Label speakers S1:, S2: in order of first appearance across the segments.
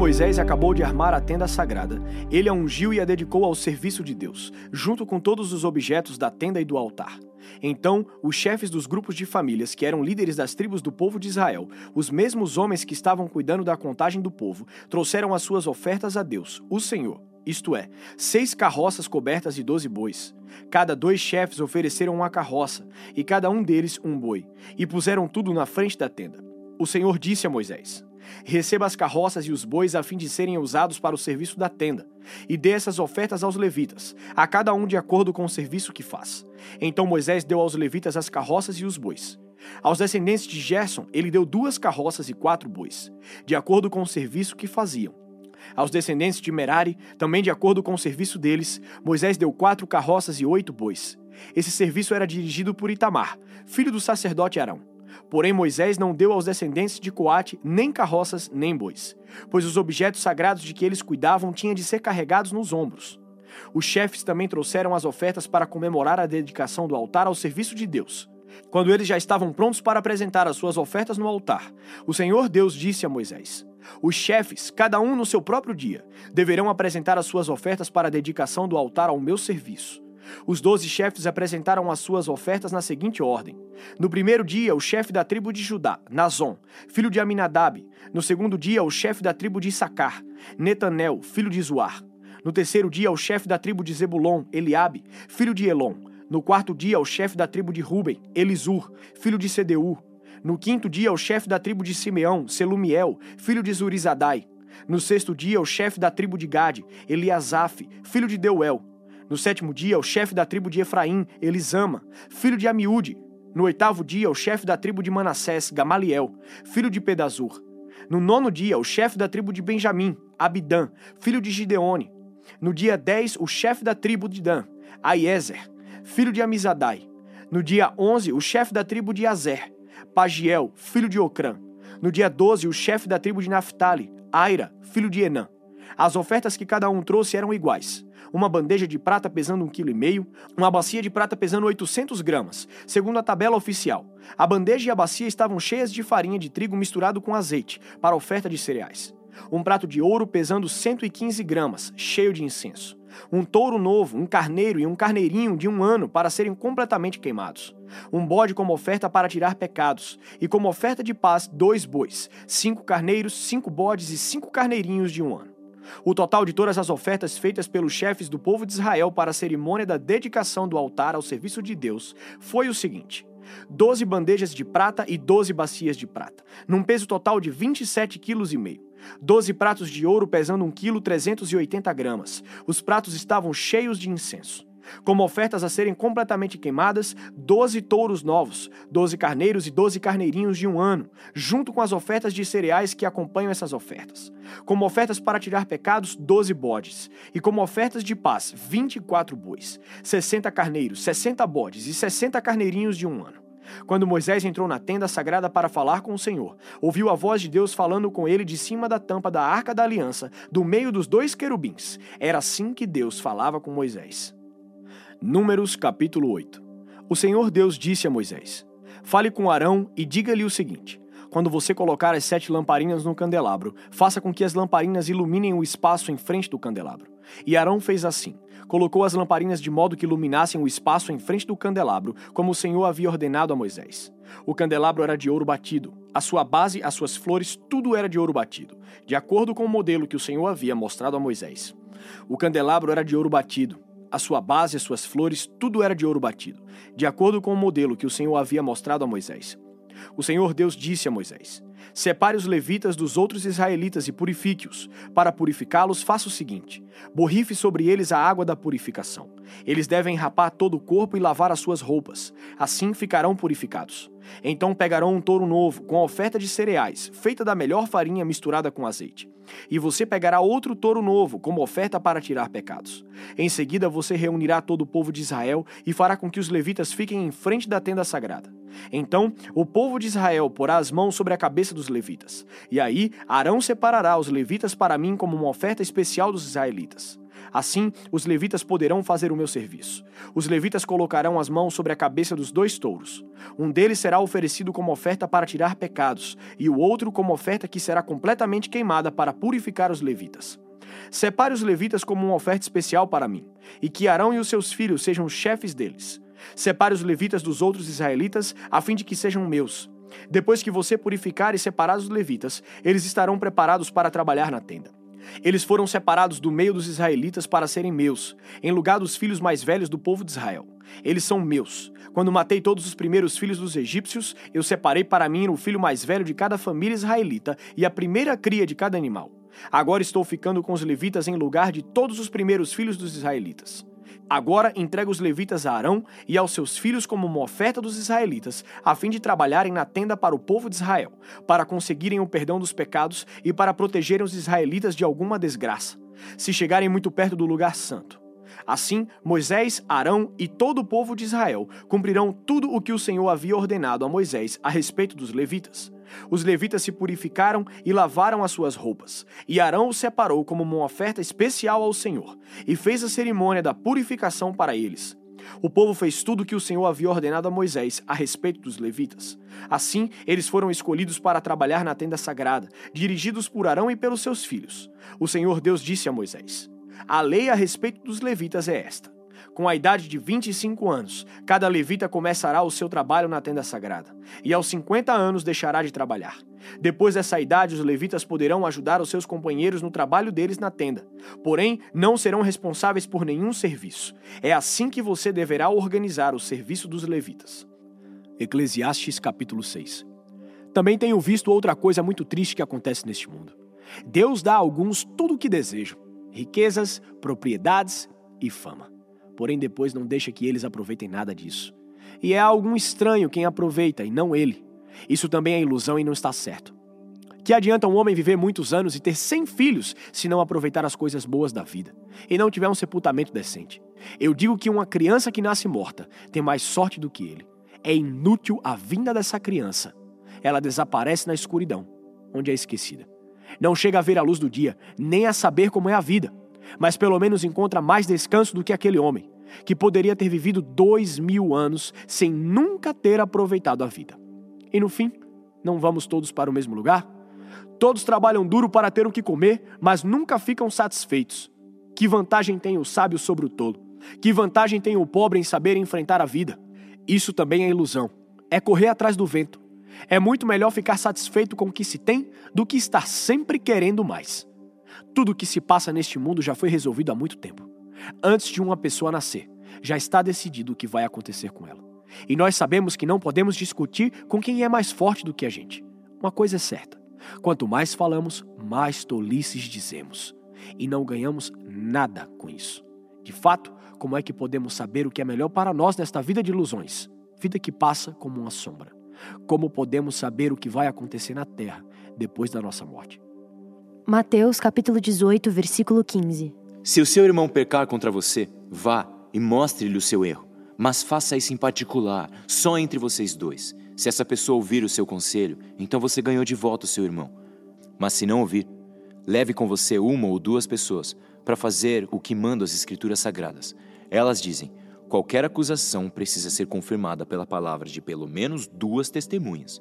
S1: Moisés acabou de armar a tenda sagrada, ele a ungiu e a dedicou ao serviço de Deus, junto com todos os objetos da tenda e do altar. Então, os chefes dos grupos de famílias, que eram líderes das tribos do povo de Israel, os mesmos homens que estavam cuidando da contagem do povo, trouxeram as suas ofertas a Deus, o Senhor, isto é, seis carroças cobertas de doze bois. Cada dois chefes ofereceram uma carroça, e cada um deles um boi, e puseram tudo na frente da tenda. O Senhor disse a Moisés: Receba as carroças e os bois a fim de serem usados para o serviço da tenda, e dê essas ofertas aos levitas, a cada um de acordo com o serviço que faz. Então Moisés deu aos levitas as carroças e os bois. Aos descendentes de Gerson, ele deu duas carroças e quatro bois, de acordo com o serviço que faziam. Aos descendentes de Merari, também de acordo com o serviço deles, Moisés deu quatro carroças e oito bois. Esse serviço era dirigido por Itamar, filho do sacerdote Arão. Porém, Moisés não deu aos descendentes de Coate nem carroças nem bois, pois os objetos sagrados de que eles cuidavam tinham de ser carregados nos ombros. Os chefes também trouxeram as ofertas para comemorar a dedicação do altar ao serviço de Deus. Quando eles já estavam prontos para apresentar as suas ofertas no altar, o Senhor Deus disse a Moisés: Os chefes, cada um no seu próprio dia, deverão apresentar as suas ofertas para a dedicação do altar ao meu serviço. Os doze chefes apresentaram as suas ofertas na seguinte ordem. No primeiro dia, o chefe da tribo de Judá, Nazon, filho de Aminadab. No segundo dia, o chefe da tribo de Issacar, Netanel, filho de Zuar. No terceiro dia, o chefe da tribo de Zebulon, Eliabe, filho de Elon. No quarto dia, o chefe da tribo de Ruben, Elisur, filho de Sedeur. No quinto dia, o chefe da tribo de Simeão, Selumiel, filho de Zurizadai. No sexto dia, o chefe da tribo de Gade, Eliasaf, filho de Deuel. No sétimo dia, o chefe da tribo de Efraim, Elisama, filho de Amiúde. No oitavo dia, o chefe da tribo de Manassés, Gamaliel, filho de Pedazur. No nono dia, o chefe da tribo de Benjamim, Abidã, filho de Gideone. No dia dez, o chefe da tribo de Dan, Aiezer, filho de Amizadai. No dia onze, o chefe da tribo de Azer, Pagiel, filho de Ocrã. No dia doze, o chefe da tribo de Naphtali, Aira, filho de Enã. As ofertas que cada um trouxe eram iguais uma bandeja de prata pesando 1,5 kg, uma bacia de prata pesando 800 gramas, segundo a tabela oficial. A bandeja e a bacia estavam cheias de farinha de trigo misturado com azeite, para oferta de cereais. Um prato de ouro pesando 115 gramas, cheio de incenso. Um touro novo, um carneiro e um carneirinho de um ano para serem completamente queimados. Um bode como oferta para tirar pecados. E como oferta de paz, dois bois, cinco carneiros, cinco bodes e cinco carneirinhos de um ano. O total de todas as ofertas feitas pelos chefes do povo de Israel para a cerimônia da dedicação do altar ao serviço de Deus foi o seguinte: doze bandejas de prata e doze bacias de prata, num peso total de 27,5 kg. Doze pratos de ouro pesando 1 kg 380 gramas. Os pratos estavam cheios de incenso como ofertas a serem completamente queimadas, doze touros novos, doze carneiros e doze carneirinhos de um ano, junto com as ofertas de cereais que acompanham essas ofertas. Como ofertas para tirar pecados, doze bodes, e como ofertas de paz, vinte e quatro bois, sessenta carneiros, sessenta bodes e sessenta carneirinhos de um ano. Quando Moisés entrou na tenda sagrada para falar com o Senhor, ouviu a voz de Deus falando com ele de cima da tampa da arca da aliança, do meio dos dois querubins. Era assim que Deus falava com Moisés. Números capítulo 8 O Senhor Deus disse a Moisés: Fale com Arão e diga-lhe o seguinte: Quando você colocar as sete lamparinas no candelabro, faça com que as lamparinas iluminem o espaço em frente do candelabro. E Arão fez assim: colocou as lamparinas de modo que iluminassem o espaço em frente do candelabro, como o Senhor havia ordenado a Moisés. O candelabro era de ouro batido, a sua base, as suas flores, tudo era de ouro batido, de acordo com o modelo que o Senhor havia mostrado a Moisés. O candelabro era de ouro batido, a sua base, as suas flores, tudo era de ouro batido, de acordo com o modelo que o Senhor havia mostrado a Moisés. O Senhor Deus disse a Moisés: Separe os levitas dos outros israelitas e purifique-os. Para purificá-los, faça o seguinte: borrife sobre eles a água da purificação. Eles devem rapar todo o corpo e lavar as suas roupas. Assim ficarão purificados. Então pegarão um touro novo, com oferta de cereais, feita da melhor farinha misturada com azeite. E você pegará outro touro novo, como oferta para tirar pecados. Em seguida, você reunirá todo o povo de Israel e fará com que os levitas fiquem em frente da tenda sagrada. Então, o povo de Israel porá as mãos sobre a cabeça dos levitas. E aí, Arão separará os levitas para mim como uma oferta especial dos israelitas. Assim, os levitas poderão fazer o meu serviço. Os levitas colocarão as mãos sobre a cabeça dos dois touros. Um deles será oferecido como oferta para tirar pecados, e o outro como oferta que será completamente queimada para purificar os levitas. Separe os levitas como uma oferta especial para mim, e que Arão e os seus filhos sejam chefes deles. Separe os levitas dos outros israelitas, a fim de que sejam meus. Depois que você purificar e separar os levitas, eles estarão preparados para trabalhar na tenda. Eles foram separados do meio dos israelitas para serem meus, em lugar dos filhos mais velhos do povo de Israel. Eles são meus. Quando matei todos os primeiros filhos dos egípcios, eu separei para mim o filho mais velho de cada família israelita e a primeira cria de cada animal. Agora estou ficando com os levitas em lugar de todos os primeiros filhos dos israelitas. Agora entrega os levitas a Arão e aos seus filhos como uma oferta dos israelitas, a fim de trabalharem na tenda para o povo de Israel, para conseguirem o perdão dos pecados e para protegerem os israelitas de alguma desgraça, se chegarem muito perto do lugar santo. Assim, Moisés, Arão e todo o povo de Israel cumprirão tudo o que o Senhor havia ordenado a Moisés a respeito dos levitas. Os levitas se purificaram e lavaram as suas roupas, e Arão os separou como uma oferta especial ao Senhor, e fez a cerimônia da purificação para eles. O povo fez tudo o que o Senhor havia ordenado a Moisés a respeito dos levitas. Assim, eles foram escolhidos para trabalhar na tenda sagrada, dirigidos por Arão e pelos seus filhos. O Senhor Deus disse a Moisés: A lei a respeito dos levitas é esta com a idade de 25 anos, cada levita começará o seu trabalho na tenda sagrada, e aos 50 anos deixará de trabalhar. Depois dessa idade, os levitas poderão ajudar os seus companheiros no trabalho deles na tenda, porém não serão responsáveis por nenhum serviço. É assim que você deverá organizar o serviço dos levitas. Eclesiastes capítulo 6 Também tenho visto outra coisa muito triste que acontece neste mundo. Deus dá a alguns tudo o que desejam: riquezas, propriedades e fama porém depois não deixa que eles aproveitem nada disso. E é algum estranho quem aproveita e não ele. Isso também é ilusão e não está certo. Que adianta um homem viver muitos anos e ter cem filhos se não aproveitar as coisas boas da vida e não tiver um sepultamento decente? Eu digo que uma criança que nasce morta tem mais sorte do que ele. É inútil a vinda dessa criança. Ela desaparece na escuridão, onde é esquecida. Não chega a ver a luz do dia, nem a saber como é a vida mas pelo menos encontra mais descanso do que aquele homem, que poderia ter vivido dois mil anos sem nunca ter aproveitado a vida. E no fim, não vamos todos para o mesmo lugar? Todos trabalham duro para ter o que comer, mas nunca ficam satisfeitos. Que vantagem tem o sábio sobre o tolo? Que vantagem tem o pobre em saber enfrentar a vida? Isso também é ilusão. É correr atrás do vento. É muito melhor ficar satisfeito com o que se tem do que estar sempre querendo mais. Tudo o que se passa neste mundo já foi resolvido há muito tempo. Antes de uma pessoa nascer, já está decidido o que vai acontecer com ela. E nós sabemos que não podemos discutir com quem é mais forte do que a gente. Uma coisa é certa: quanto mais falamos, mais tolices dizemos. E não ganhamos nada com isso. De fato, como é que podemos saber o que é melhor para nós nesta vida de ilusões? Vida que passa como uma sombra. Como podemos saber o que vai acontecer na terra depois da nossa morte?
S2: Mateus capítulo 18, versículo 15.
S3: Se o seu irmão pecar contra você, vá e mostre-lhe o seu erro, mas faça isso em particular, só entre vocês dois. Se essa pessoa ouvir o seu conselho, então você ganhou de volta o seu irmão. Mas se não ouvir, leve com você uma ou duas pessoas para fazer o que mandam as Escrituras Sagradas. Elas dizem: qualquer acusação precisa ser confirmada pela palavra de pelo menos duas testemunhas.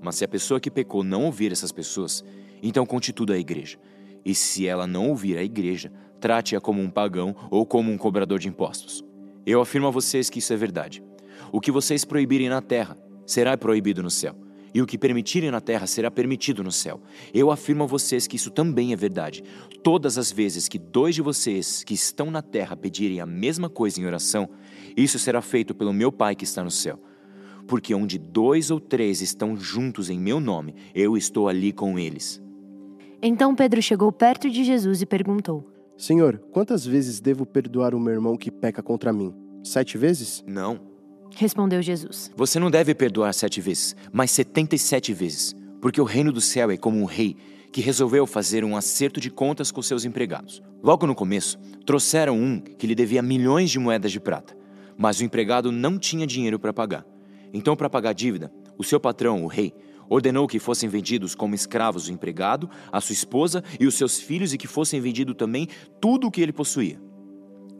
S3: Mas se a pessoa que pecou não ouvir essas pessoas, então conte tudo à igreja. E se ela não ouvir a igreja, trate-a como um pagão ou como um cobrador de impostos. Eu afirmo a vocês que isso é verdade. O que vocês proibirem na terra será proibido no céu, e o que permitirem na terra será permitido no céu. Eu afirmo a vocês que isso também é verdade. Todas as vezes que dois de vocês que estão na terra pedirem a mesma coisa em oração, isso será feito pelo meu Pai que está no céu. Porque onde dois ou três estão juntos em meu nome, eu estou ali com eles.
S2: Então Pedro chegou perto de Jesus e perguntou:
S4: Senhor, quantas vezes devo perdoar o meu irmão que peca contra mim? Sete vezes?
S3: Não.
S2: Respondeu Jesus.
S3: Você não deve perdoar sete vezes, mas setenta e sete vezes. Porque o reino do céu é como um rei que resolveu fazer um acerto de contas com seus empregados. Logo no começo, trouxeram um que lhe devia milhões de moedas de prata, mas o empregado não tinha dinheiro para pagar. Então, para pagar a dívida, o seu patrão, o rei, Ordenou que fossem vendidos como escravos o empregado, a sua esposa e os seus filhos e que fossem vendido também tudo o que ele possuía.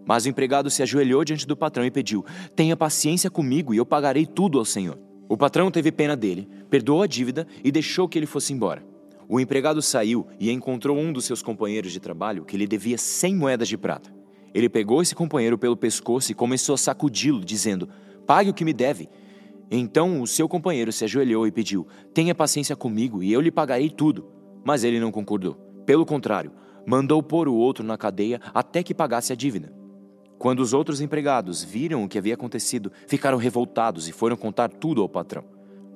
S3: Mas o empregado se ajoelhou diante do patrão e pediu: Tenha paciência comigo e eu pagarei tudo ao senhor. O patrão teve pena dele, perdoou a dívida e deixou que ele fosse embora. O empregado saiu e encontrou um dos seus companheiros de trabalho que lhe devia cem moedas de prata. Ele pegou esse companheiro pelo pescoço e começou a sacudi-lo, dizendo: Pague o que me deve. Então o seu companheiro se ajoelhou e pediu: Tenha paciência comigo e eu lhe pagarei tudo. Mas ele não concordou. Pelo contrário, mandou pôr o outro na cadeia até que pagasse a dívida. Quando os outros empregados viram o que havia acontecido, ficaram revoltados e foram contar tudo ao patrão.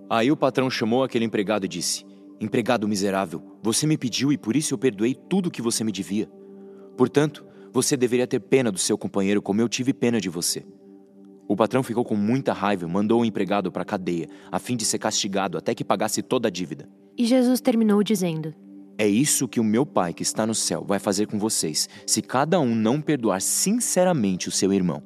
S3: Aí o patrão chamou aquele empregado e disse: Empregado miserável, você me pediu e por isso eu perdoei tudo o que você me devia. Portanto, você deveria ter pena do seu companheiro como eu tive pena de você. O patrão ficou com muita raiva e mandou o empregado para a cadeia, a fim de ser castigado até que pagasse toda a dívida.
S2: E Jesus terminou dizendo:
S3: é isso que o meu Pai que está no céu vai fazer com vocês, se cada um não perdoar sinceramente o seu irmão.